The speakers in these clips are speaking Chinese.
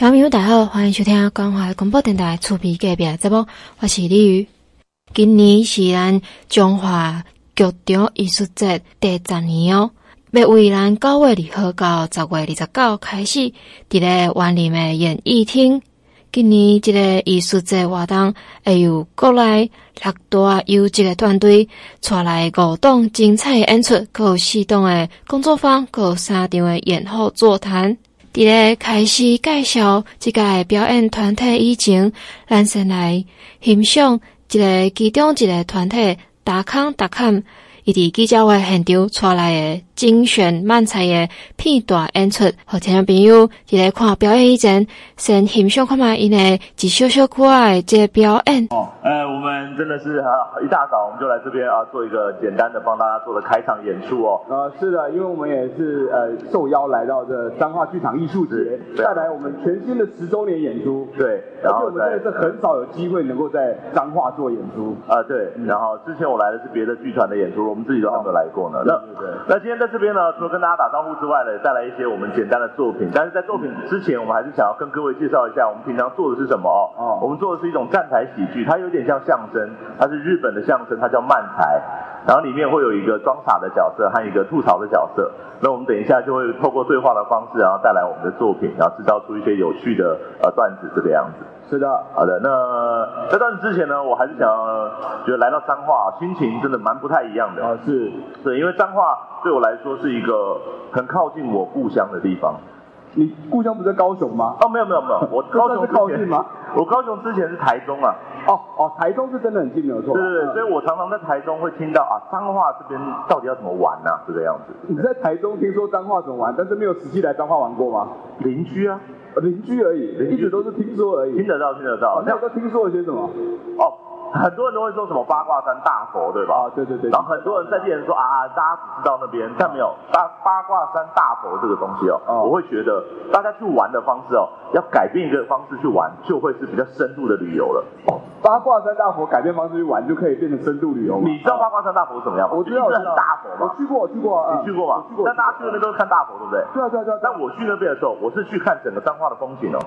小朋友大家好，欢迎收听关怀广播电台厝边隔壁节目，我是李宇。今年是咱中华剧场艺术节第十年哦，要为咱九月二号到十月二十九开始，伫个员林的演艺厅。今年这个艺术节活动会有国内六大优质的团队，带来五档精彩的演出，搁有四档的工作坊，搁有三场的演后座谈。伫咧开始介绍即个表演团体以前，咱先来欣赏一个其中一个团体达康达康，伊伫记者会现场带来诶精选漫才的片段演出，和听众朋友伫咧看表演以前，先欣赏看卖因的一小小可爱这个表演。哦，呃、我们真的是啊，一大早我们就来这边啊，做一个简单的帮大家做的开场演出哦。呃，是的，因为我们也是呃受邀来到这彰化剧场艺术节，带来我们全新的十周年演出。对，然后我们真的是很少有机会能够在彰化做演出啊。对，然后之前我来的是别的剧团的演出，我们自己都还没有来过呢。那，对，那今天在这边呢，除了跟大家打招呼之外呢，带来一些我们简单的作品。但是在作品之前，我们还是想要跟各位介绍一下，我们平常做的是什么哦。哦。我们做的是一种站台喜剧，它有点像相声，它是日本的相声，它叫漫才。然后里面会有一个装傻的角色和一个吐槽的角色。那我们等一下就会透过对话的方式，然后带来我们的作品，然后制造出一些有趣的呃段子这个样子。是的。好的。那在段子之前呢，我还是想要觉得来到彰化，心情真的蛮不太一样的。啊，是。是，因为彰化对我来说是一个很靠近我故乡的地方。你故乡不是在高雄吗？哦，没有没有没有，我高雄是靠近吗？我高雄之前是台中啊。哦哦，台中是真的很近，没有错。对对对，所以我常常在台中会听到啊，彰化这边到底要怎么玩呢？这个样子。你在台中听说彰化怎么玩，但是没有实际来彰化玩过吗？邻居啊，邻居而已，一直都是听说而已。听得到，听得到。那都听说了些什么？哦。很多人都会说什么八卦山大佛，对吧？啊，对对对。然后很多人在电视说啊，大家只知道那边，但没有八八卦山大佛这个东西哦。哦。我会觉得大家去玩的方式哦，要改变一个方式去玩，就会是比较深度的旅游了。哦，八卦山大佛改变方式去玩，就可以变成深度旅游。你知道八卦山大佛是什么样吗？我知道，是很大佛吗？我去过，我去过。你去过吗？去过。但大家去那边都是看大佛，对不对？对啊，对啊，对啊。但我去那边的时候，我是去看整个彰化的风景哦。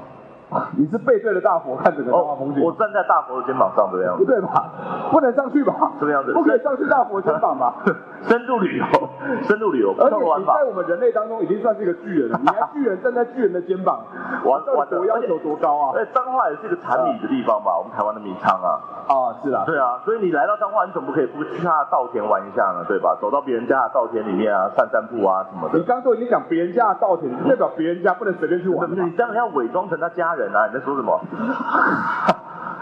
你是背对着大佛看整个彰化风景？我站在大佛的肩膀上这个样子。不对吧？不能上去吧？这个样子。不可以上去大佛肩膀吧？深度旅游，深度旅游。而且你在我们人类当中已经算是一个巨人了。你还 巨人站在巨人的肩膀，玩玩多要求多高啊？哎，彰化也是一个产米的地方吧？我们台湾的米仓啊。啊，是啊。对啊，所以你来到彰化，你怎么不可以不去他的稻田玩一下呢？对吧？走到别人家的稻田里面啊，散散步啊什么的。你刚刚都已经讲别人家的稻田，就代表别人家不能随便去玩。你这样要伪装成他家人啊？你在说什么？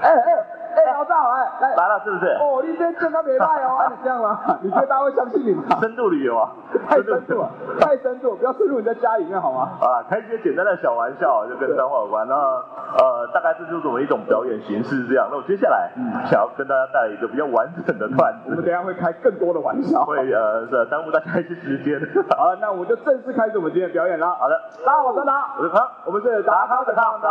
哎 哎。哎，老赵，哎，来来了是不是？哦，你这真的没卖哦，你这样吗？你觉得大家会相信你吗？深度旅游啊，太深度了，太深度，不要深入你在家里面好吗？啊，开一些简单的小玩笑，就跟彰化有关。那呃，大概这就是我们一种表演形式这样。那我接下来想要跟大家带来一个比较完整的段子。我们等下会开更多的玩笑，会呃是耽误大家一些时间。好了，那我们就正式开始我们今天的表演了。好的，大家好，我是达，我是康，我们是达康的康，大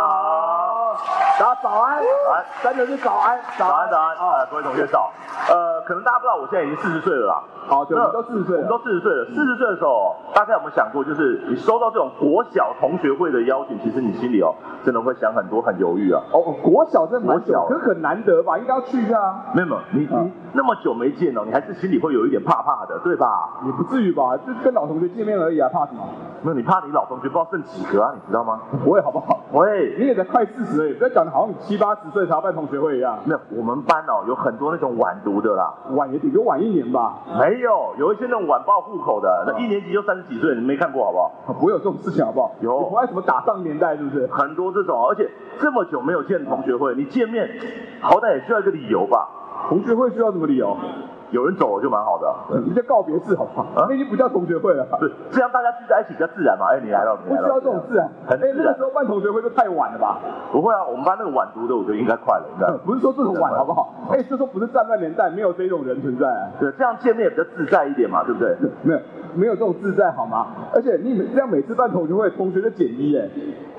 家早安，早安，真的是早安，早安，早安。啊，各位同学早。呃，可能大家不知道，我现在已经四十岁了啦。好，对，我们都四十岁，我们都四十岁了。四十岁的时候，大家有没有想过，就是你收到这种国小同学会的邀请，其实你心里哦，真的会想很多，很犹豫啊。哦，国小真的蛮小，可是很难得吧？应该要去一下啊。没有没有，你你那么久没见了，你还是心里会有一点怕怕的，对吧？也不至于吧，就跟老同学见面而已啊，怕什么？没有，你怕你老同学不知道剩几个啊，你知道吗？不会好不好？喂，你也才快四十而已，不要讲的好像你七八十岁才要办同学会一样。没有，我们班哦有很多那种晚读的啦，晚也顶多晚一年吧。没有，有一些那种晚报户口的，那一年级就三十几岁，你没看过好不好？不会有这种事情好不好？有，不爱什么打仗年代是不是？很多这种，而且这么久没有见同学会，你见面好歹也需要一个理由吧？同学会需要什么理由？有人走了就蛮好的，你叫告别式好不好？啊，那已经不叫同学会了。对，这样大家聚在一起比较自然嘛。哎，你来了，不需要这种自然，很自然。那个时候办同学会就太晚了吧？不会啊，我们班那个晚读的，我觉得应该快了，应该。不是说这种晚好不好？哎，就说不是战乱年代，没有这种人存在。对，这样见面也比较自在一点嘛，对不对？没有，没有这种自在好吗？而且你每这样每次办同学会，同学就减一哎，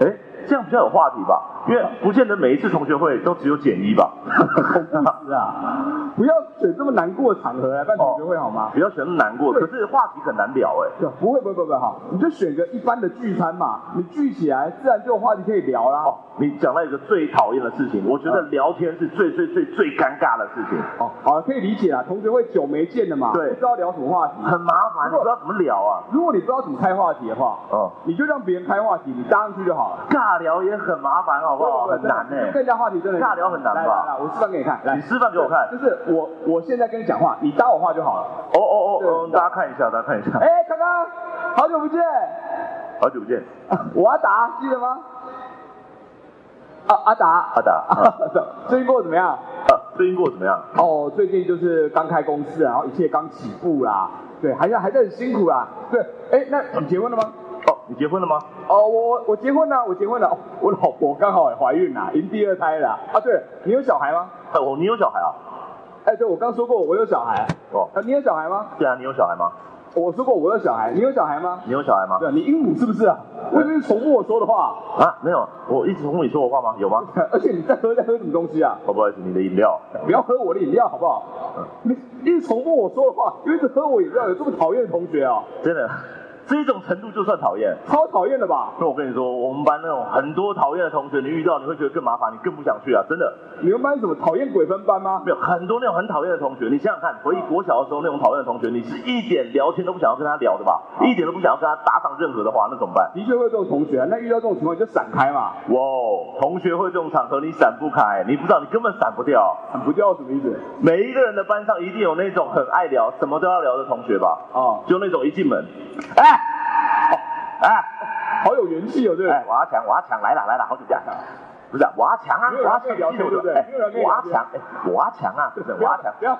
哎，这样比较有话题吧？因为不见得每一次同学会都只有减一吧。是啊，不要选这么难过的场合来办同学会好吗？不要选那么难过，可是话题很难聊哎。对，不会不会不会哈，你就选个一般的聚餐嘛，你聚起来自然就有话题可以聊啦。哦，你讲到一个最讨厌的事情，我觉得聊天是最最最最尴尬的事情。哦，好，可以理解啊，同学会久没见了嘛，对，不知道聊什么话题，很麻烦，你不知道怎么聊啊。如果你不知道怎么开话题的话，哦，你就让别人开话题，你搭上去就好了。尬聊也很麻烦，好不好？很难呢。更加话题真的尬聊很难吧？来来来，我示范给你看，来，你示范给我看。就是我我现在跟你讲话，你搭我话就好了。哦哦哦哦，大家看一下，大家看一下。哎，刚刚，好久不见。好久不见。我阿达，记得吗？啊，阿达，阿达，最近过得怎么样？啊，最近过得怎么样？哦，最近就是刚开公司，然后一切刚起步啦。对，还是还是很辛苦啦。对，哎，那你结婚了吗？哦，你结婚了吗？哦，我我结婚了，我结婚了。哦，我老婆刚好也怀孕啦，迎第二胎了。啊，对，你有小孩吗？哦，你有小孩啊？哎，对，我刚说过我有小孩。哦，你有小孩吗？对啊，你有小孩吗？我说过我有小孩，你有小孩吗？你有小孩吗？对，你鹦鹉是不是啊？我以为是重复我说的话。啊，没有，我一直重复你说我话吗？有吗？而且你在喝在喝什么东西啊？哦，不好意思，你的饮料。不要喝我的饮料好不好？你一直重复我说的话，又一直喝我饮料，有这么讨厌的同学啊？真的。这种程度就算讨厌，超讨厌的吧？那我跟你说，我们班那种很多讨厌的同学，你遇到你会觉得更麻烦，你更不想去啊！真的。你们班什么讨厌鬼分班吗？没有，很多那种很讨厌的同学，你想想看，回忆国小的时候那种讨厌的同学，你是一点聊天都不想要跟他聊的吧？一点都不想要跟他搭上任何的话，那怎么办？的确会有这种同学啊，那遇到这种情况你就闪开嘛。哇，同学会这种场合你闪不开，你不知道你根本闪不掉。闪不掉什么意思？每一个人的班上一定有那种很爱聊，什么都要聊的同学吧？哦，就那种一进门，哎。哎，好有元气哦，对？哎，瓦强，瓦强来了来了，好久不见。不是瓦强啊，瓦强聊天对不对？瓦强，哎，瓦强啊，对不对？瓦 强，不要，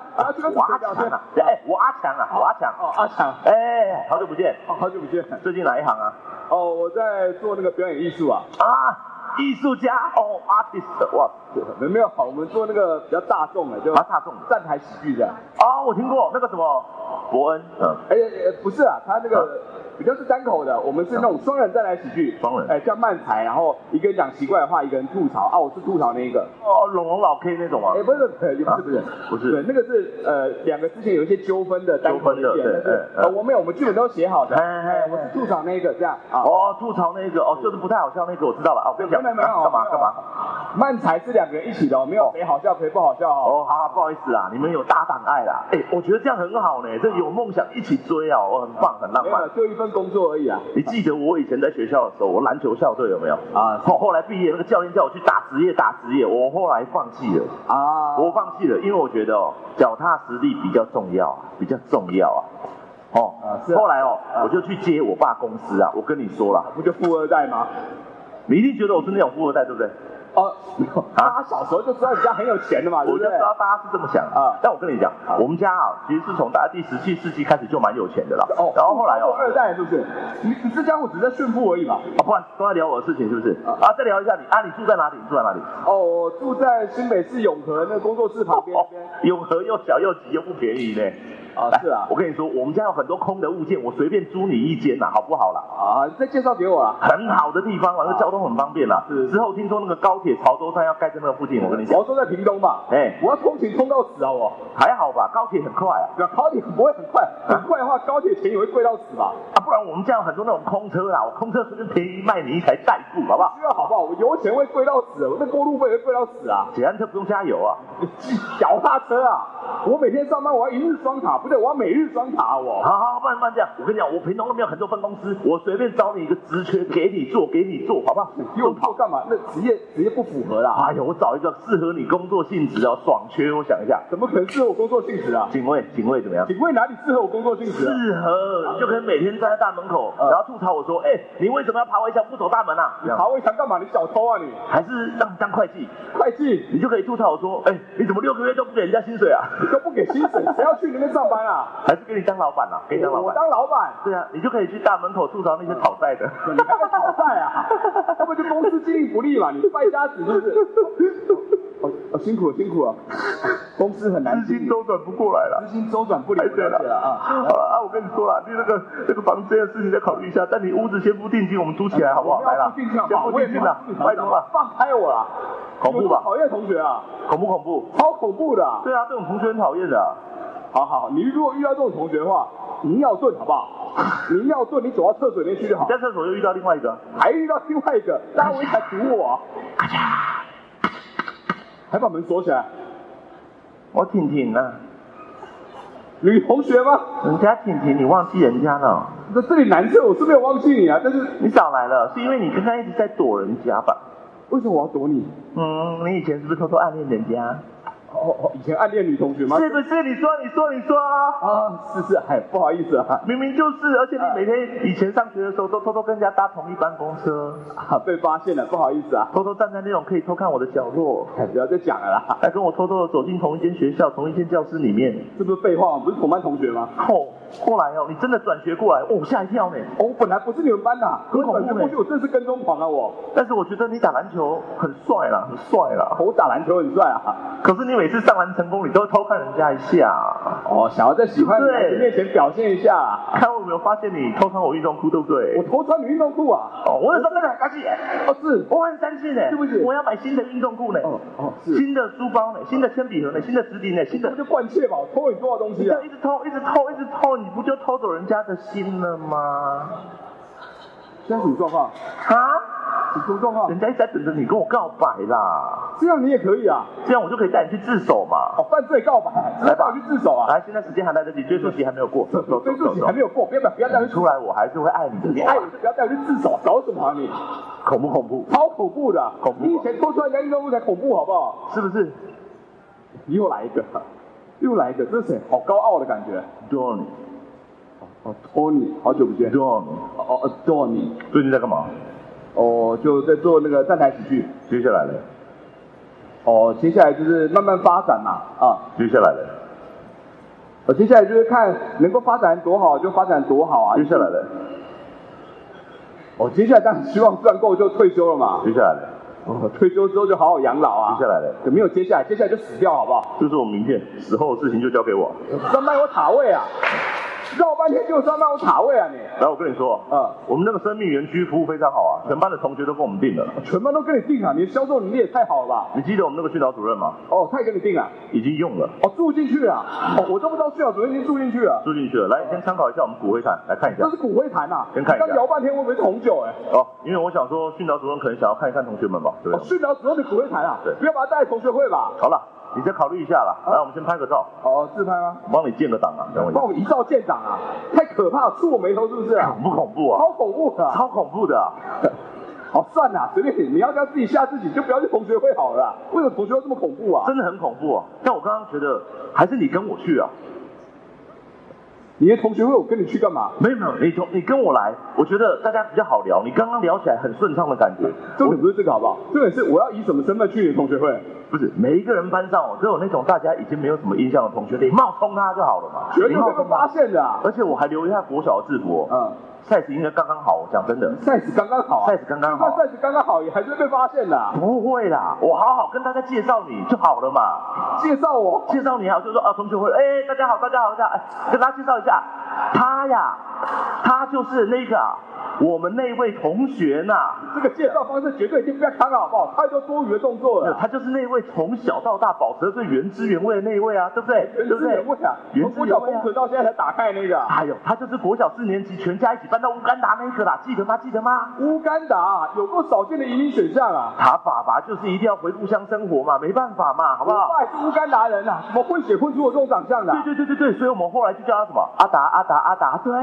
瓦强啊，哎，瓦强啊，瓦强，哦，阿强，哎，好久不见，好久不见，最近哪一行啊？哦，我在做那个表演艺术啊。啊，艺术家，哦，artist，哇，没没有好，我们做那个比较大众的，就大众站台喜剧这样。哦，我听过那个什么伯恩，嗯，哎，不是啊，他那个。比较是单口的，我们是那种双人再来喜剧，双人，哎，叫漫才，然后一个人讲奇怪的话，一个人吐槽啊，我是吐槽那一个，哦，龙龙老 K 那种啊，哎，不是，不是，不是，不是，对，那个是呃两个之前有一些纠纷的单口的，对，呃，我没有，我们剧本都写好的，哎哎，我是吐槽那个这样啊，哦，吐槽那个，哦，就是不太好笑那个，我知道了，哦，不用讲，没有没有，干嘛干嘛？漫才是两个人一起的，没有谁好笑谁不好笑哦，哦，好好，不好意思啊，你们有搭档爱啦，哎，我觉得这样很好呢，这有梦想一起追啊，我很棒，很浪漫，就一份工作而已啊。你记得我以前在学校的时候，我篮球校队有没有啊？后后来毕业，那个教练叫我去打职业，打职业，我后来放弃了啊，我放弃了，因为我觉得哦，脚踏实地比较重要，比较重要啊。哦，后来哦，我就去接我爸公司啊。我跟你说了，不就富二代吗？你一定觉得我是那种富二代，对不对？哦，大家小时候就知道你家很有钱的嘛，对不对？我就知道大家是这么想啊。但我跟你讲，我们家啊，其实是从大概第十七世纪开始就蛮有钱的啦。哦，然后后来哦，二代是不是？你你这家伙只是在炫富而已嘛？啊，不然都在聊我的事情是不是？啊，再聊一下你啊，你住在哪里？你住在哪里？哦，我住在新北市永和那个工作室旁边。永和又小又挤又不便宜呢。啊，是啊。我跟你说，我们家有很多空的物件，我随便租你一间呐，好不好啦？啊，再介绍给我啊。很好的地方啊，那交通很方便啦。是。之后听说那个高铁潮州站要盖。在那个附近，我跟你讲，潮州在屏东嘛，哎，我要通勤通到死啊，我还好吧，高铁很快啊，对啊，高铁不会很快，很快的话，高铁钱也会贵到死吧？啊，不然我们家有很多那种空车啊，我空车是不是便宜卖你一台代步，好不好？需要好不好？我油钱会贵到死，我那过路费会贵到死啊！捷安特不用加油啊，脚踏车啊，我每天上班我要一日双卡，不对，我要每日双卡我。好好，不然不然这样，我跟你讲，我平常那边有很多分公司，我随便找你一个职缺给你做，给你做，好不好？又跑干嘛？那职业职业不符合啦。哎呦，我找一个。适合你工作性质哦，爽缺，我想一下，怎么可能适合我工作性质啊？警卫，警卫怎么样？警卫哪里适合我工作性质？适合，你就可以每天站在大门口，然后吐槽我说，哎，你为什么要爬围墙不走大门啊？你爬围墙干嘛？你小偷啊你？还是当当会计？会计，你就可以吐槽我说，哎，你怎么六个月都不给人家薪水啊？你都不给薪水，谁要去里面上班啊？还是给你当老板啊？给你当老板？我当老板？对啊，你就可以去大门口吐槽那些讨债的。你还在讨债啊？那不就公司经营不利嘛？你败家子是不是？哦，辛苦了，辛苦了，公司很难，资金周转不过来了，资金周转不了解了啊。好了啊，我跟你说了，你那个那个房子的事情再考虑一下，但你屋子先付定金，我们租起来好不好？来了，先付定金了，拜托了，放开我啦，恐怖吧？讨厌同学啊，恐不恐怖，超恐怖的。对啊，这种同学很讨厌的。好好，你如果遇到这种同学的话，你要遁好不好？你要遁，你走到厕所里面去就好。在厕所又遇到另外一个，还遇到另外一个，大家围起来堵我，还把门锁起来。我婷婷呢？女同学吗？人家婷婷，你忘记人家了？在这里难受，我是没有忘记你啊，但是你少来了，是因为你刚刚一直在躲人家吧？为什么我要躲你？嗯，你以前是不是偷偷暗恋人家？哦哦，以前暗恋女同学吗？是不是？你说，你说，你说啊！啊，是是，哎，不好意思啊，明明就是，而且你每天以前上学的时候都偷偷跟人家搭同一班公车，啊，被发现了，不好意思啊，偷偷站在那种可以偷看我的角落，哎不要再讲了啦，还跟我偷偷的走进同一间学校，同一间教室里面，这不是废话吗？不是同班同学吗？哦，后来哦，你真的转学过来，哦，吓一跳呢，哦，我本来不是你们班的，很恐怖，过去我真是跟踪狂啊我，但是我觉得你打篮球很帅啦，很帅啦，我打篮球很帅啊，可是你每次上完成功，你都偷看人家一下，哦，想要在喜欢的人面前表现一下，看我有没有发现你偷穿我运动裤，对不对？我偷穿你运动裤啊？哦，我有时候真的很生气，哦是，我很生气呢，对不起，我要买新的运动裤呢，哦哦是，新的书包呢，新的铅笔盒呢，新的纸笔呢，新的，不就惯窃吧？我偷你多少东西啊？一直偷，一直偷，一直偷，你不就偷走人家的心了吗？现在什么状况？啊？什么状况？人家一直在等着你跟我告白啦。这样你也可以啊？这样我就可以带你去自首嘛？哦，犯罪告白，来吧，去自首啊！来，现在时间还来得及，追诉期还没有过，追诉期还没有过，不要不要不要带我出来，我还是会爱你的。你爱我就不要带我去自首，搞什么啊你？恐不恐怖，超恐怖的，恐怖！你以前偷出来人家运动裤才恐怖好不好？是不是？你又来一个，又来一个，这是谁？好高傲的感觉。多尼，哦，托尼，好久不见。多尼，哦哦，托尼，最近在干嘛？哦，就在做那个站台喜剧。接下来呢？哦，接下来就是慢慢发展嘛，啊。接下来呢？哦，接下来就是看能够发展多好就发展多好啊。接下来的？哦，接下来当然希望赚够就退休了嘛。接下来的？哦，退休之后就好好养老啊。接下来的？有没有接下来？接下来就死掉好不好？就是我名片，死后的事情就交给我。要卖我塔位啊！绕半天就是要卖我卡位啊你！来，我跟你说，嗯，我们那个生命园区服务非常好啊，全班的同学都跟我们订了。全班都跟你订啊？你的销售能力也太好了吧？你记得我们那个训导主任吗？哦，他也跟你订了，已经用了。哦，住进去了。哦，我都不知道训导主任已经住进去了。住进去了，来，先参考一下我们骨灰坛，来看一下。这是骨灰坛啊！先看一下。刚摇半天，我以为是红酒哎。哦，因为我想说，训导主任可能想要看一看同学们吧，对不对？哦，训导主任的骨灰坛啊？对。不要把他带来同学会吧？好了，你再考虑一下了。来，我们先拍个照。哦，自拍吗？我帮你建个档啊，等我一下。帮我一照建档啊！太可怕了，触我眉头是不是啊？恐 不恐怖啊？超恐怖的，超恐怖的。好，算了，随便你，你要不要自己吓自己，就不要去同学会好了。为什么同学会这么恐怖啊？真的很恐怖啊！但我刚刚觉得，还是你跟我去啊。你的同学会，我跟你去干嘛？没有没有，你同你跟我来，我觉得大家比较好聊。你刚刚聊起来很顺畅的感觉。重点不是这个好不好？重点是我要以什么身份去你的同学会？不是每一个人班上哦，都有那种大家已经没有什么印象的同学，你冒充他就好了嘛。绝对会被发现的啊！而且我还留一下国小的制服。嗯。Size 应该刚刚好，我讲真的。size 刚刚好，size 刚刚好。size 刚刚好也还是被发现的。不会啦，我好好跟大家介绍你就好了嘛。介绍我？介绍你啊，就是说啊，同学会，哎，大家好，大家好，大家，哎，跟大家介绍一下，他呀，他就是那个我们那位同学呐。这个介绍方式绝对已经不要看了，好不好？太多多余的动作了。他就是那位从小到大保持最原汁原味的那一位啊，对不对？原汁原味啊，从国小封存到现在才打开那个。哎呦，他就是国小四年级全家一起搬到乌干达那个啦，记得吗？记得吗？乌干达有够少见的移民选项啊！他爸爸就是一定要回故乡生活嘛，没办法嘛，好不好？我爸也是乌干达人啊，怎么混血混出我这种长相的？对对对对对，所以我们后来就叫他什么？阿达阿达阿达，对，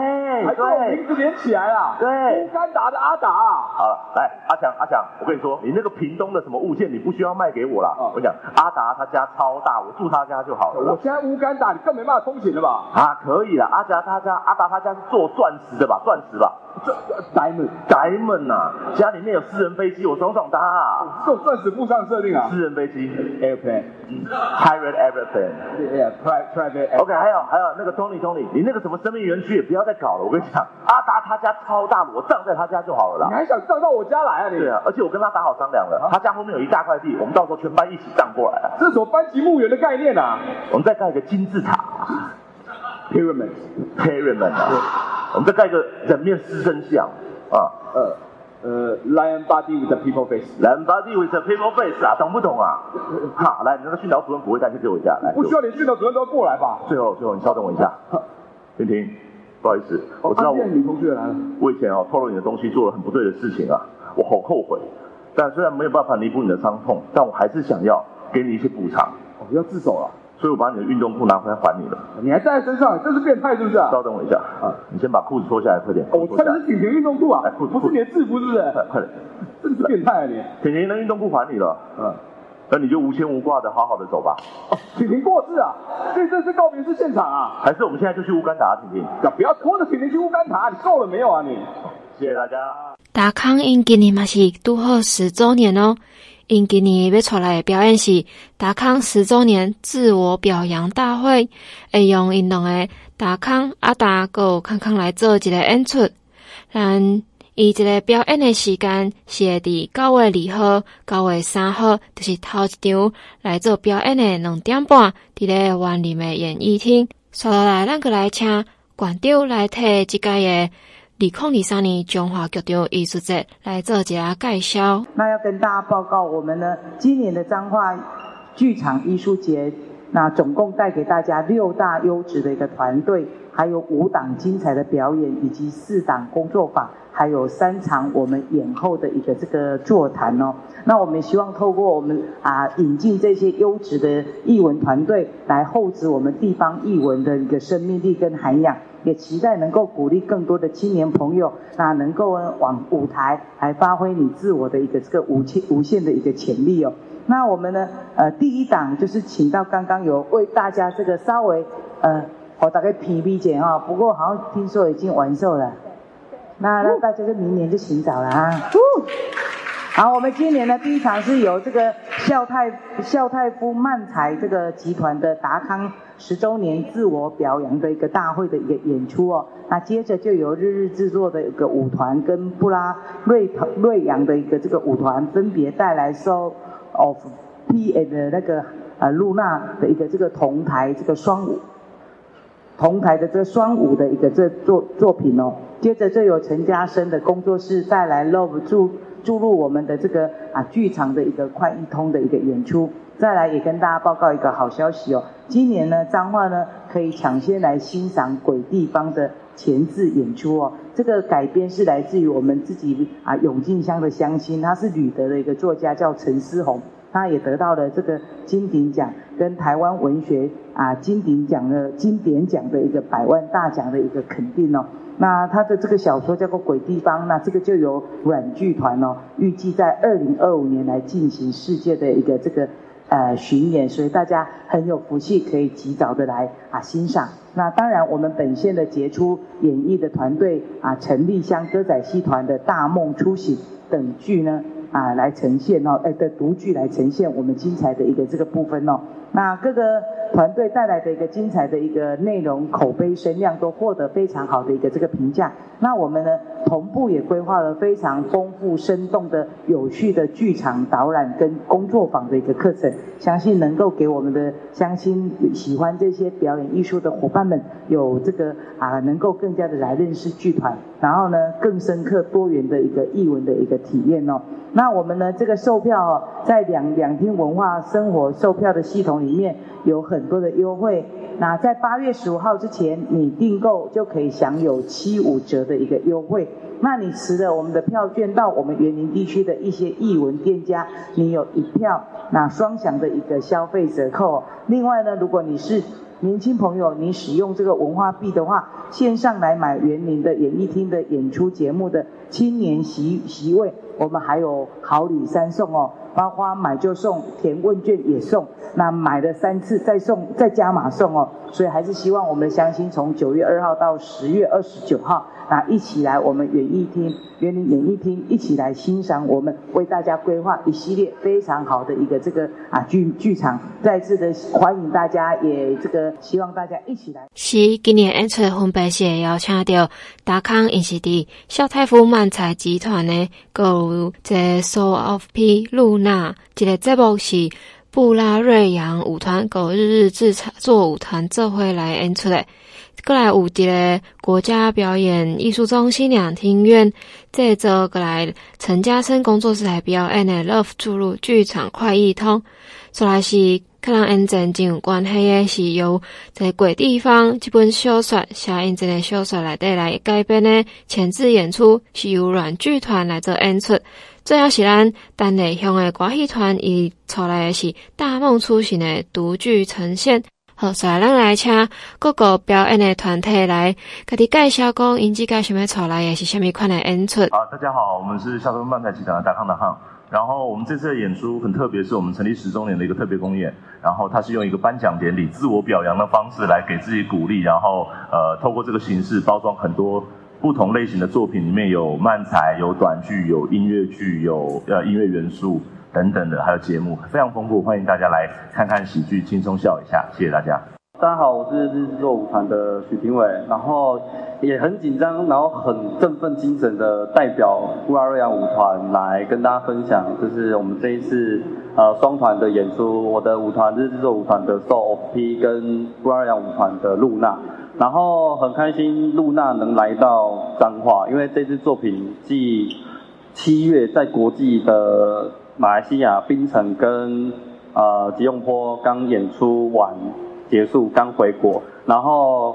还跟我名字连起来了，对，乌干达的阿达。好了，来阿强阿强，我跟你说，你那个屏东的什么物件，你不需要卖给我啦。我跟你讲，阿达他家超大，我住他家就好了。我现在乌干达，你更没办法通行了吧？啊，可以了，阿达他家阿达他家是做钻石的吧？钻石吧？这 diamond diamond 呐，家里面有私人飞机，我爽爽搭啊！这钻石附上设定啊！私人飞机，airplane，private airplane，yeah，private private。OK，还有还有那个 Tony Tony，你那个什么生命园区也不要再搞了，我跟你讲，阿达他家超大，我葬在他家就好了啦。你还想葬到我家来啊你？对啊，而且我跟他打好商量了，他家后面有一大块地，我们到时候全班一起葬过来啊。这是什么班级墓园的概念啊？我们再盖一个金字塔。Pyramid，Pyramid，啊，我们再盖一个人面狮身像啊，呃呃，Lion body with the people face，Lion body with the people face 啊，懂不懂啊？好，来，你那个训导主任不会带，就给我一下，来，不需要连训导主任都要过来吧？最后，最后，你稍等我一下，婷婷，不好意思，我知道我女同学来了，我以前哦透露你的东西做了很不对的事情啊，我好后悔，但虽然没有办法弥补你的伤痛，但我还是想要给你一些补偿。哦，要自首了。所以我把你的运动裤拿回来还你了。你还带在身上，这是变态是不是啊？稍等我一下啊，你先把裤子脱下来，快点。我穿的是婷婷运动裤啊，不是你的制服是不是？快快点，真是变态啊你！婷婷的运动裤还你了，嗯，那你就无牵无挂的好好的走吧。哦，婷婷过世啊，这这是告别式现场啊？还是我们现在就去乌干达？婷婷，不要拖着婷婷去乌干达，你够了没有啊你？谢谢大家。达康因今年嘛是拄好十周年哦。因今年要出来的表演是达康十周年自我表扬大会，会用因两个达康阿达个康康来做一个演出。咱伊一个表演的时间是会伫九月二号、九月三号，就是头一场来做表演的两点半，伫咧万林的演艺厅。接下来，咱个来请馆长来替这届的。二零二三年中华剧场艺术节来做一下介绍。那要跟大家报告，我们呢今年的彰化剧场艺术节，那总共带给大家六大优质的一个团队，还有五档精彩的表演，以及四档工作坊，还有三场我们演后的一个这个座谈哦。那我们希望透过我们啊引进这些优质的艺文团队，来厚植我们地方艺文的一个生命力跟涵养。也期待能够鼓励更多的青年朋友，那能够往舞台来发挥你自我的一个这个无限无限的一个潜力哦。那我们呢，呃，第一档就是请到刚刚有为大家这个稍微呃，我大概皮皮剪哈，不过好像听说已经完售了。那那大家就明年就请早了啊。好，我们今年的第一场是由这个孝泰孝泰夫漫才这个集团的达康。十周年自我表扬的一个大会的一个演出哦，那接着就由日日制作的一个舞团跟布拉瑞瑞阳的一个这个舞团分别带来收 of P and 那个呃露娜的一个这个同台这个双舞，同台的这个双舞的一个这作作品哦，接着就有陈嘉生的工作室带来 Love 注注入我们的这个啊剧场的一个快一通的一个演出。再来也跟大家报告一个好消息哦，今年呢彰化呢可以抢先来欣赏鬼地方的前置演出哦。这个改编是来自于我们自己啊永靖乡的乡亲，他是旅德的一个作家叫陈思宏，他也得到了这个金鼎奖跟台湾文学啊金鼎奖的金典奖的一个百万大奖的一个肯定哦。那他的这个小说叫做《鬼地方》，那这个就由阮剧团哦预计在二零二五年来进行世界的一个这个。呃，巡演，所以大家很有福气，可以及早的来啊欣赏。那当然，我们本县的杰出演艺的团队啊，陈丽香歌仔戏团的大梦初醒等剧呢啊，来呈现哦，哎的独剧来呈现我们精彩的一个这个部分哦。那各个团队带来的一个精彩的一个内容，口碑声量都获得非常好的一个这个评价。那我们呢，同步也规划了非常丰富、生动的、有趣的剧场导览跟工作坊的一个课程，相信能够给我们的相亲喜欢这些表演艺术的伙伴们，有这个啊，能够更加的来认识剧团，然后呢，更深刻多元的一个艺文的一个体验哦。那我们呢，这个售票哦，在两两厅文化生活售票的系统里面有很多的优惠。那在八月十五号之前，你订购就可以享有七五折的一个优惠。那你持了我们的票券到我们园林地区的一些艺文店家，你有一票那双享的一个消费折扣。另外呢，如果你是年轻朋友，你使用这个文化币的话，线上来买园林的演艺厅的演出节目的青年席席位。我们还有好礼三送哦，包括买就送，填问卷也送，那买了三次再送，再加码送哦。所以还是希望我们的乡亲从九月二号到十月二十九号，那一起来我们园艺厅、园林演艺厅一起来欣赏我们为大家规划一系列非常好的一个这个啊剧剧场。再次的欢迎大家，也这个希望大家一起来。是今年演出分别是邀请到达康影视的萧泰富漫才集团的，还有这 Soul of P 露娜，这个节目是。布拉瑞扬舞团、狗日日制作舞团这回来演出的，过来有一个国家表演艺术中心两厅院，这周过来陈嘉生工作室来表演的 Love 注入剧场快易通，说来是可能演真有关系的，是由在鬼地方这本小说写认真的小说来带来改编的前置演出，是由软剧团来做演出。最后是咱单内乡的歌戏团，伊出来的是大梦初醒的独剧呈现。好，所以咱来请各个表演的团体来，佮你介绍讲，因即个想要出来的是虾米款的演出。好，大家好，我们是萧泰富漫才集团的达康达康。然后我们这次的演出很特别，是我们成立十周年的一个特别公演。然后它是用一个颁奖典礼、自我表扬的方式来给自己鼓励，然后呃，透过这个形式包装很多。不同类型的作品里面有漫才、有短剧、有音乐剧、有呃音乐元素等等的，还有节目，非常丰富，欢迎大家来看看喜剧，轻松笑一下，谢谢大家。大家好，我是日制作舞团的许廷伟，然后也很紧张，然后很振奋精神的代表乌拉瑞亚舞团来跟大家分享，就是我们这一次呃双团的演出，我的舞团日制作舞团的 Soul of P 跟乌拉瑞亚舞团的露娜。然后很开心，露娜能来到彰化，因为这支作品继七月在国际的马来西亚槟城跟呃吉隆坡刚演出完结束，刚回国，然后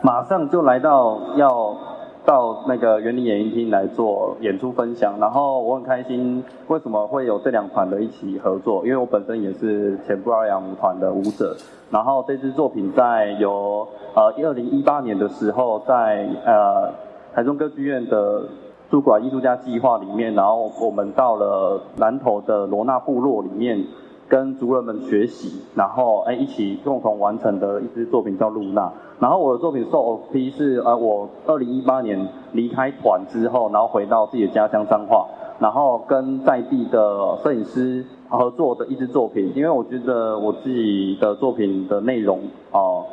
马上就来到要到那个园林演艺厅来做演出分享，然后我很开心，为什么会有这两团的一起合作？因为我本身也是前布拉瑞扬舞团的舞者。然后这支作品在由呃二零一八年的时候在，呃台中歌剧院的驻馆艺术家计划里面，然后我们到了南投的罗纳部落里面，跟族人们学习，然后哎一起共同完成的一支作品叫露娜。然后我的作品 So of P 是呃我二零一八年离开团之后，然后回到自己的家乡彰化，然后跟在地的摄影师。合作的一支作品，因为我觉得我自己的作品的内容啊、呃，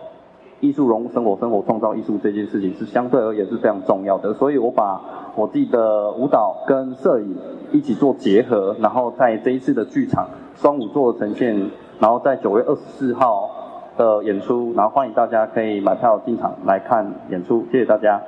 艺术融入生活，生活创造艺术这件事情是相对而言是非常重要的，所以我把我自己的舞蹈跟摄影一起做结合，然后在这一次的剧场双五座呈现，然后在九月二十四号的演出，然后欢迎大家可以买票进场来看演出，谢谢大家。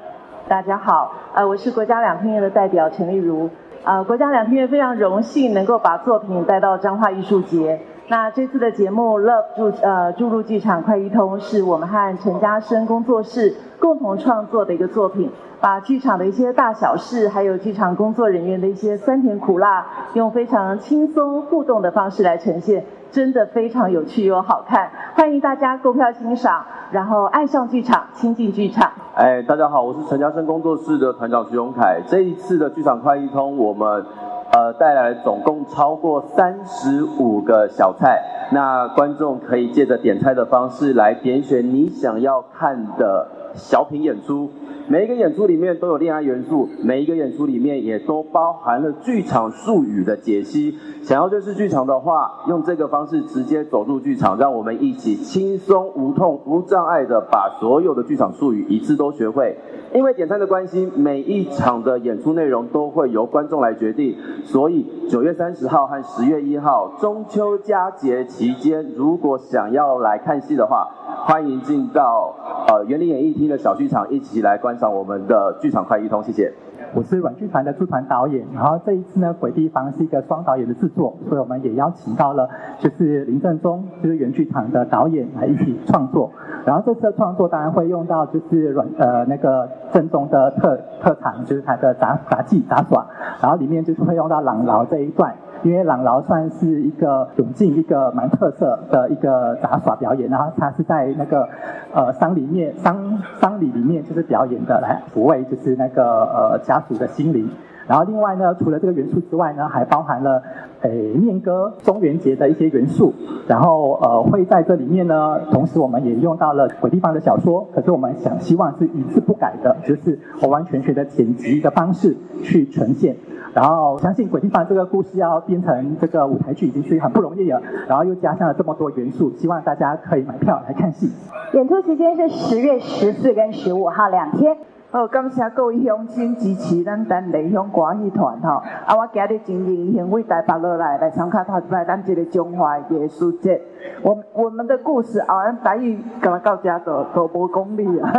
大家好，呃，我是国家两厅院的代表陈丽如。呃，国家两厅院非常荣幸能够把作品带到彰化艺术节。那这次的节目《Love 注呃注入剧场快易通》是我们和陈嘉生工作室共同创作的一个作品，把剧场的一些大小事，还有剧场工作人员的一些酸甜苦辣，用非常轻松互动的方式来呈现。真的非常有趣又好看，欢迎大家购票欣赏，然后爱上剧场，亲近剧场。哎，大家好，我是陈嘉生工作室的团长徐荣凯。这一次的剧场快易通，我们呃带来总共超过三十五个小菜，那观众可以借着点菜的方式来点选你想要看的小品演出。每一个演出里面都有恋爱元素，每一个演出里面也都包含了剧场术语的解析。想要认识剧场的话，用这个方式直接走入剧场，让我们一起轻松、无痛、无障碍的把所有的剧场术语一次都学会。因为点餐的关系，每一场的演出内容都会由观众来决定，所以九月三十号和十月一号中秋佳节期间，如果想要来看戏的话，欢迎进到呃园林演艺厅的小剧场，一起来观赏我们的剧场快易通。谢谢。我是软剧团的驻团导演，然后这一次呢，鬼地方是一个双导演的制作，所以我们也邀请到了就是林正中，就是原剧场的导演来一起创作。然后这次的创作当然会用到就是软呃那个正中的特特长，就是他的杂杂技杂耍，然后里面就是会用到朗劳这一段。因为朗劳算是一个永靖一个蛮特色的一个杂耍表演，然后他是在那个呃丧里面丧丧礼里面就是表演的，来抚慰就是那个呃家属的心灵。然后另外呢，除了这个元素之外呢，还包含了诶念歌中元节的一些元素。然后呃会在这里面呢，同时我们也用到了鬼地方的小说，可是我们想希望是一字不改的，就是完完全全的剪辑的方式去呈现。然后相信鬼地方这个故事要编成这个舞台剧已经是很不容易了，然后又加上了这么多元素，希望大家可以买票来看戏。演出时间是十月十四跟十五号两天。好，感谢各位乡亲支持咱等内乡歌戏团吼。啊，我今日真荣幸为台北落来来参加头一摆咱这个中华艺术节。我我们的故事啊，台语跟他到家都都无功力啊。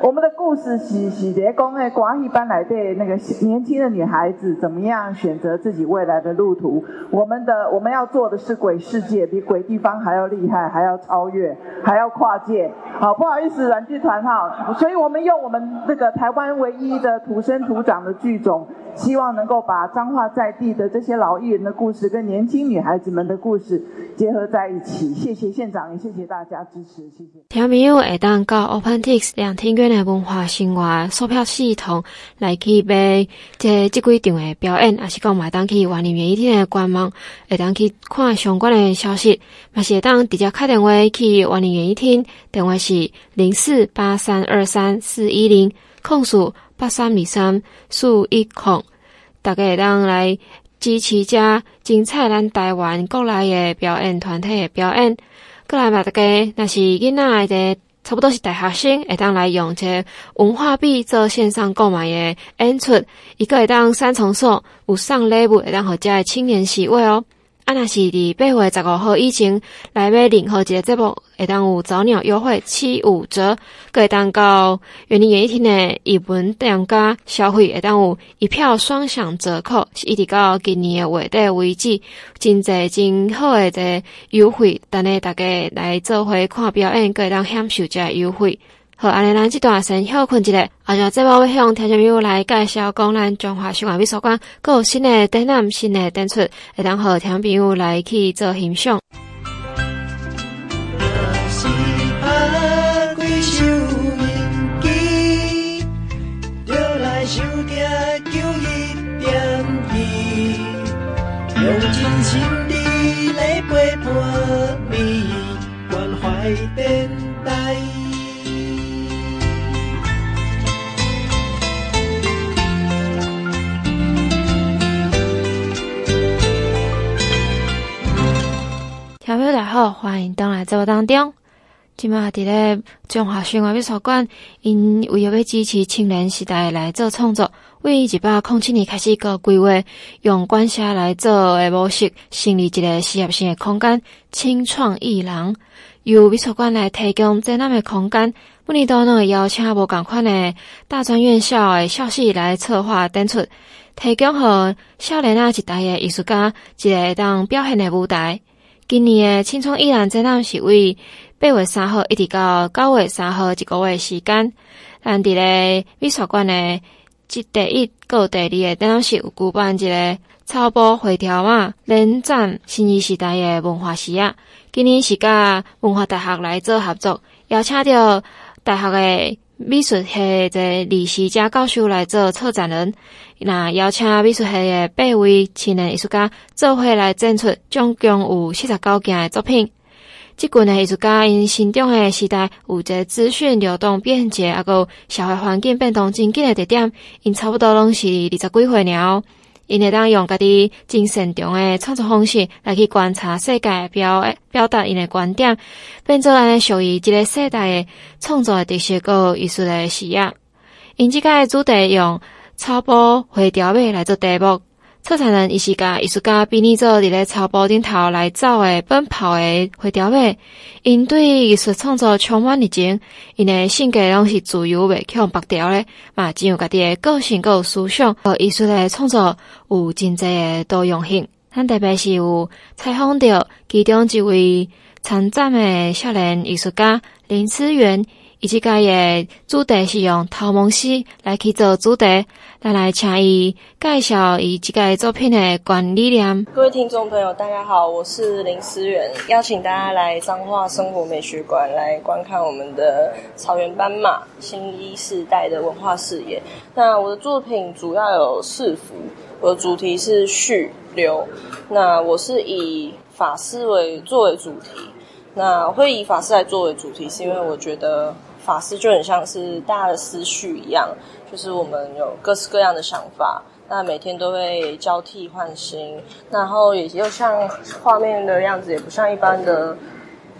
我们的故事 是是在讲诶，歌戏班来的那个年轻的女孩子怎么样选择自己未来的路途。我们的我们要做的是鬼世界，比鬼地方还要厉害，还要超越，还要跨界。好，不好意思，阮剧团哈，所以我们用我们这个台湾唯一的土生土长的剧种，希望能够把彰化在地的这些老艺人的故事跟年轻女孩子们的故事结合在一起。谢谢县长，也谢谢大家支持，谢谢。听朋友会当到 OPENTIX 两厅院的文化生活售票系统来去买这这几场的表演，还是讲买当去万里园艺厅的官网，会当去看相关的消息，还是会当直接开电话去万里园艺厅，电话是零四八三二三四一零，控数八三二三四一控，大家会当来。支持加精彩咱台湾国内的表演团体的表演，过来嘛大家，若是囡仔的，差不多是大学生，会当来用这文化币做线上购买的演出，一个会当三重奏有送礼物，会当互遮的青年席位哦。啊，若是伫八月十五号以前来买任何一个节目，会当有早鸟优惠七五折，阁会当到员林演艺厅的艺文店家消费，会当有一票双享折扣，是一直到今年的月底为止，真济真好的这优惠，等下大家来做伙看表演，阁会当享受这优惠。好，安尼咱这段先休困一下，啊，就这部要向听众朋友来介绍，讲咱中华新华美术馆阁有新的展览、新的展出，会当和听众朋友来去做欣赏。小朋大家好，欢迎登来节目当中。今麦伫咧中华新华美术馆，因为要支持青年时代来做创作，为一百零七年开始个规划，用馆舍来做诶模式，成立一个事业性诶空间——青创艺廊，由美术馆来提供展览诶空间。每年都能邀请无共款诶大专院校诶校系来策划展出，提供予少年仔一代诶艺术家一个当表现诶舞台。今年的青创艺廊展览是为八月三号一直到九月三号一个月时间。咱伫咧美术馆的即第一个第二个展览是有举办一个草包回条马联展新义时代的文化史啊。今年是甲文化大学来做合作，邀请到大学的美术系的李时佳教授来做策展人。那邀请美术系的八位青年艺术家做伙来展出，总共有四十九件的作品。即群的艺术家因成长的时代有一个资讯流动便捷，啊个社会环境变动真紧的特点，因差不多拢是二十几岁了。因会当用家己精神中诶创作方式来去观察世界，表表达因诶观点，变做咱属于即个世代诶创作的特色个艺术诶视野。因即个主题用。草埔花条尾来做题目，策展人伊是甲艺术家比拟做伫咧草埔顶头来走诶奔跑诶花条马，因对艺术创作充满热情，因诶性格拢是自由袂去互白条咧，嘛真有家己诶个性，有思想，和艺术诶创作有真侪诶多样性。咱特别是有采访到其中一位参展诶少年艺术家林思源。伊即个的主题是用头毛戏来去做主题，咱来请伊介绍伊即个作品的观理念。各位听众朋友，大家好，我是林思源，邀请大家来彰化生活美学馆来观看我们的草原斑马新一世代的文化视野。那我的作品主要有四幅，我的主题是续流。那我是以法师为作为主题，那会以法师来作为主题，是因为我觉得。法师就很像是大家的思绪一样，就是我们有各式各样的想法，那每天都会交替换新，然后也又像画面的样子，也不像一般的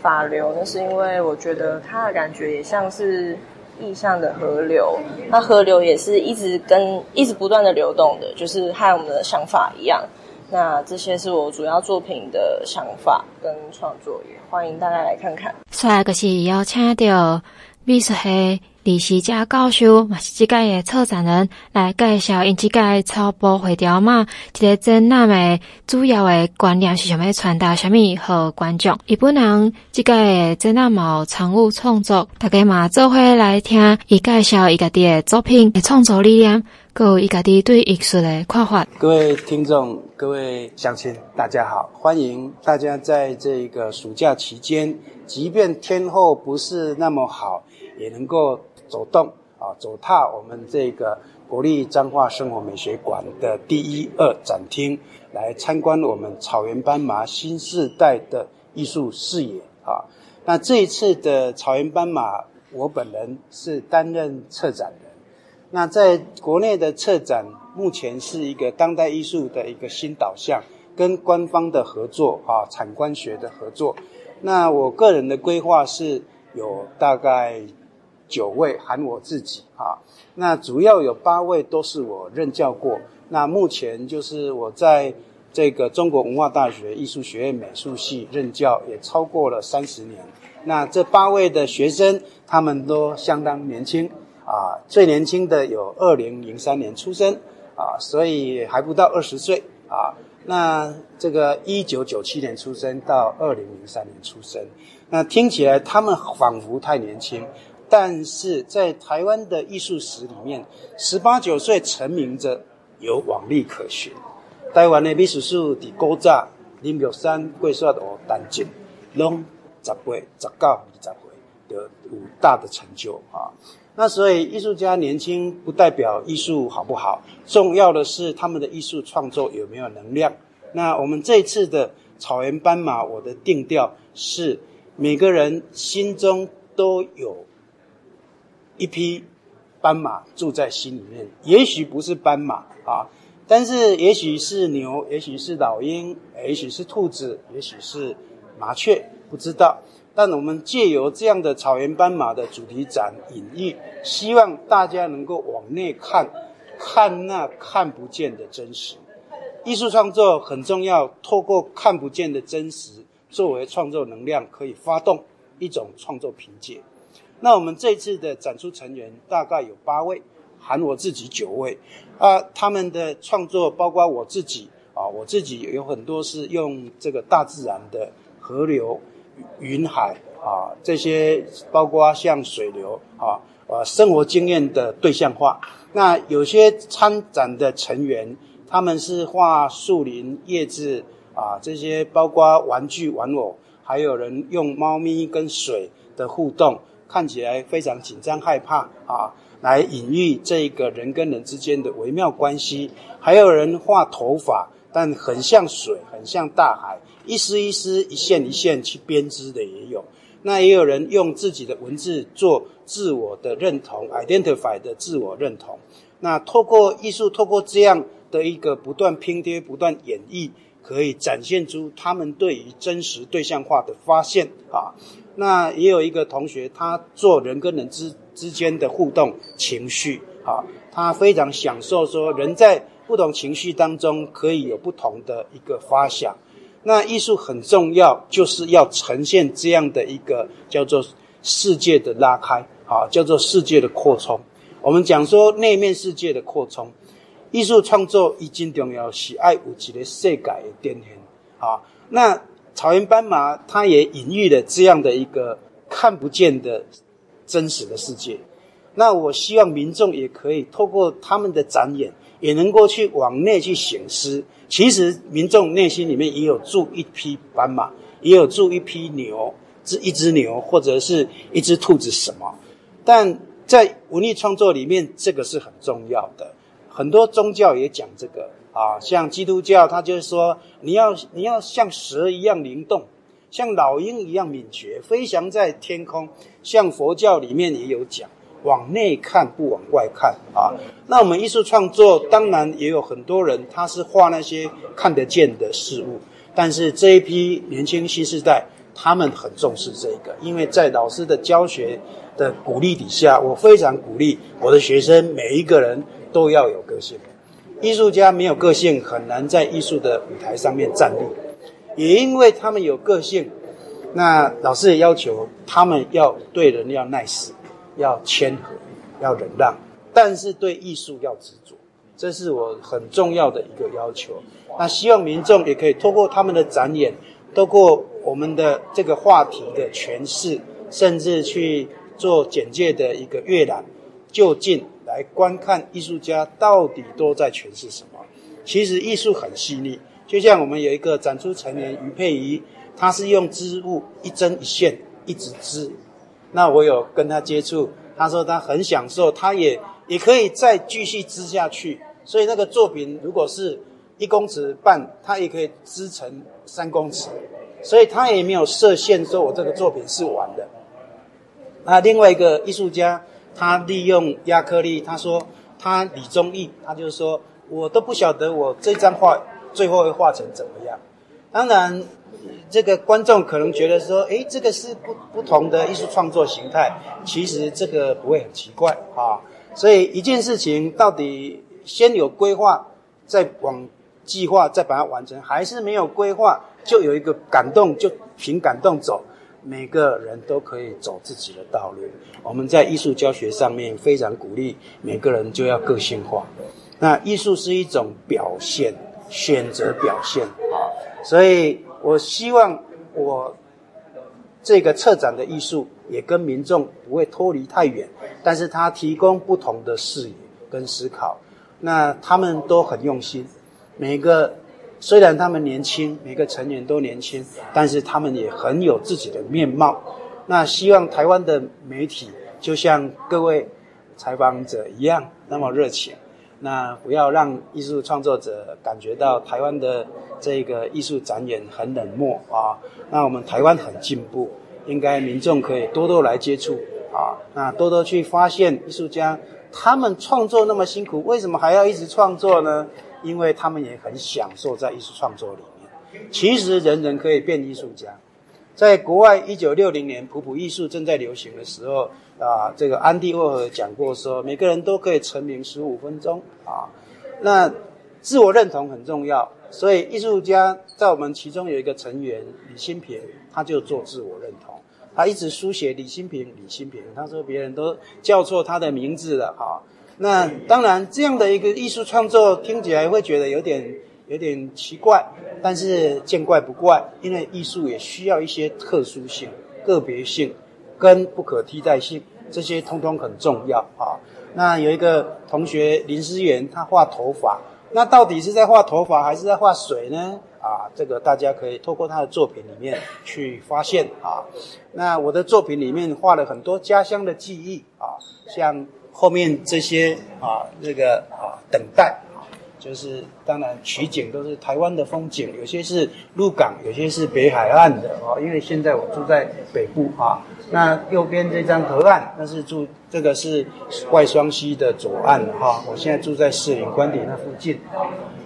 法流，那是因为我觉得它的感觉也像是意象的河流，那河流也是一直跟一直不断的流动的，就是和我们的想法一样。那这些是我主要作品的想法跟创作，也欢迎大家来看看。下一个是邀请到。美术系李时佳教授，嘛是这届的策展人，来介绍因这届草埔汇潮马这个展览的主要的观念是想要传达什么和观众。日本人这届的展览嘛有参与创作，大家嘛做伙来听伊介绍伊家己的作品的创作理念，有伊家己对艺术的看法。各位听众，各位乡亲，大家好，欢迎大家在这个暑假期间，即便天候不是那么好。也能够走动啊，走踏我们这个国立彰化生活美学馆的第一二展厅，来参观我们草原斑马新世代的艺术视野啊。那这一次的草原斑马，我本人是担任策展。那在国内的策展，目前是一个当代艺术的一个新导向，跟官方的合作啊，产官学的合作。那我个人的规划是有大概。九位含我自己啊，那主要有八位都是我任教过。那目前就是我在这个中国文化大学艺术学院美术系任教也超过了三十年。那这八位的学生他们都相当年轻啊，最年轻的有二零零三年出生啊，所以还不到二十岁啊。那这个一九九七年出生到二零零三年出生，那听起来他们仿佛太年轻。但是在台湾的艺术史里面，十八九岁成名者有往例可循。台湾的美术史的古早，林玉山、桂雪的丹青，拢十八、十九、二十岁的有大的成就啊。那所以艺术家年轻不代表艺术好不好，重要的是他们的艺术创作有没有能量。那我们这次的草原斑马，我的定调是每个人心中都有。一匹斑马住在心里面，也许不是斑马啊，但是也许是牛，也许是老鹰，也许是兔子，也许是麻雀，不知道。但我们借由这样的草原斑马的主题展隐喻，希望大家能够往内看，看那看不见的真实。艺术创作很重要，透过看不见的真实作为创作能量，可以发动一种创作凭借。那我们这次的展出成员大概有八位，含我自己九位，啊，他们的创作包括我自己啊，我自己有很多是用这个大自然的河流、云海啊，这些包括像水流啊，呃，生活经验的对象化。那有些参展的成员，他们是画树林、叶子啊，这些包括玩具玩偶，还有人用猫咪跟水的互动。看起来非常紧张害怕啊，来隐喻这个人跟人之间的微妙关系。还有人画头发，但很像水，很像大海，一丝一丝、一线一线去编织的也有。那也有人用自己的文字做自我的认同，identify 的自我认同。那透过艺术，透过这样的一个不断拼贴、不断演绎，可以展现出他们对于真实对象化的发现啊。那也有一个同学，他做人跟人之之间的互动情绪，啊，他非常享受说人在不同情绪当中可以有不同的一个发想。那艺术很重要，就是要呈现这样的一个叫做世界的拉开，啊，叫做世界的扩充。我们讲说内面世界的扩充，艺术创作已经重要，喜爱有一个世界的展现，啊，那。草原斑马，它也隐喻了这样的一个看不见的真实的世界。那我希望民众也可以透过他们的展演，也能够去往内去省思。其实民众内心里面也有住一匹斑马，也有住一匹牛，只一只牛或者是一只兔子什么。但在文艺创作里面，这个是很重要的。很多宗教也讲这个啊，像基督教，他就是说你要你要像蛇一样灵动，像老鹰一样敏捷，飞翔在天空。像佛教里面也有讲。往内看，不往外看啊。那我们艺术创作当然也有很多人，他是画那些看得见的事物。但是这一批年轻新世代，他们很重视这个，因为在老师的教学的鼓励底下，我非常鼓励我的学生每一个人都要有个性。艺术家没有个性，很难在艺术的舞台上面站立。也因为他们有个性，那老师也要求他们要对人要 nice。要谦和，要忍让，但是对艺术要执着，这是我很重要的一个要求。那希望民众也可以透过他们的展演，透过我们的这个话题的诠释，甚至去做简介的一个阅览，就近来观看艺术家到底都在诠释什么。其实艺术很细腻，就像我们有一个展出成员于佩仪，他是用织物一针一线一直织。那我有跟他接触，他说他很享受，他也也可以再继续织下去。所以那个作品如果是一公尺半，他也可以织成三公尺。所以他也没有设限，说我这个作品是完的。那另外一个艺术家，他利用亚克力，他说他李宗义，他就说我都不晓得我这张画最后会画成怎么样。当然。这个观众可能觉得说，诶，这个是不不同的艺术创作形态，其实这个不会很奇怪啊。所以一件事情到底先有规划，再往计划，再把它完成，还是没有规划就有一个感动，就凭感动走。每个人都可以走自己的道路。我们在艺术教学上面非常鼓励每个人就要个性化。那艺术是一种表现，选择表现，所以。我希望我这个策展的艺术也跟民众不会脱离太远，但是他提供不同的视野跟思考。那他们都很用心，每个虽然他们年轻，每个成员都年轻，但是他们也很有自己的面貌。那希望台湾的媒体就像各位采访者一样那么热情。那不要让艺术创作者感觉到台湾的这个艺术展演很冷漠啊。那我们台湾很进步，应该民众可以多多来接触啊。那多多去发现艺术家，他们创作那么辛苦，为什么还要一直创作呢？因为他们也很享受在艺术创作里面。其实人人可以变艺术家。在国外，一九六零年，普普艺术正在流行的时候。啊，这个安迪沃荷讲过说，每个人都可以成名十五分钟啊。那自我认同很重要，所以艺术家在我们其中有一个成员李新平，他就做自我认同，他一直书写李新平，李新平，他说别人都叫错他的名字了哈。那当然这样的一个艺术创作听起来会觉得有点有点奇怪，但是见怪不怪，因为艺术也需要一些特殊性、个别性。跟不可替代性，这些通通很重要啊。那有一个同学林思源，他画头发，那到底是在画头发还是在画水呢？啊，这个大家可以透过他的作品里面去发现啊。那我的作品里面画了很多家乡的记忆啊，像后面这些啊，这个啊，等待。就是当然取景都是台湾的风景，有些是鹿港，有些是北海岸的哦。因为现在我住在北部啊，那右边这张河岸那是住这个是外双溪的左岸哈。我现在住在士林官邸那附近。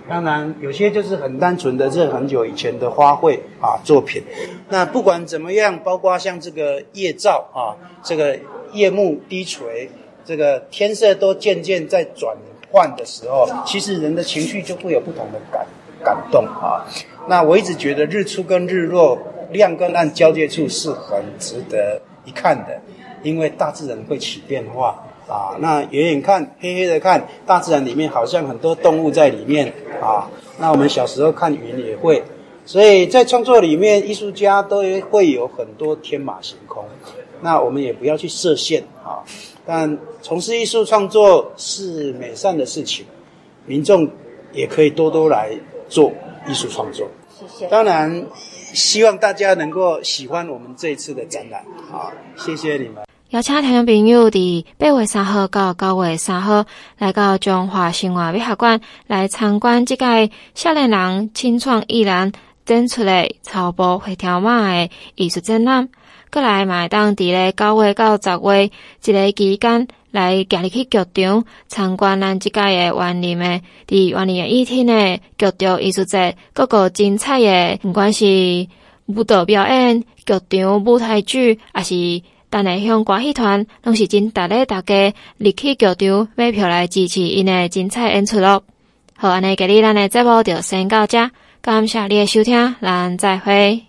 当然有些就是很单纯的，这很久以前的花卉啊作品。那不管怎么样，包括像这个夜照啊，这个夜幕低垂，这个天色都渐渐在转。换的时候，其实人的情绪就会有不同的感感动啊。那我一直觉得日出跟日落、亮跟暗交界处是很值得一看的，因为大自然会起变化啊。那远远看，黑黑的看，大自然里面好像很多动物在里面啊。那我们小时候看云也会，所以在创作里面，艺术家都会有很多天马行空。那我们也不要去设限啊。但从事艺术创作是美善的事情，民众也可以多多来做艺术创作。谢谢。当然，希望大家能够喜欢我们这一次的展览。好，谢谢你们。邀请听众朋友伫八月三号到九月三号来到中华新华美学馆来参观这届少年人青创艺人展出的草埔会跳马的艺术展览。过来嘛，当伫咧九月到十月一个期间来行入去剧场参观咱即届诶园林诶伫园林诶一天诶剧场艺术节，各个精彩的，不管是舞蹈表演、剧场舞台剧，还是。等下向歌戏团拢是真值得大家入去剧场买票来支持因诶精彩演出咯。好，安尼今日咱诶节目就先到这，感谢你的收听，咱再会。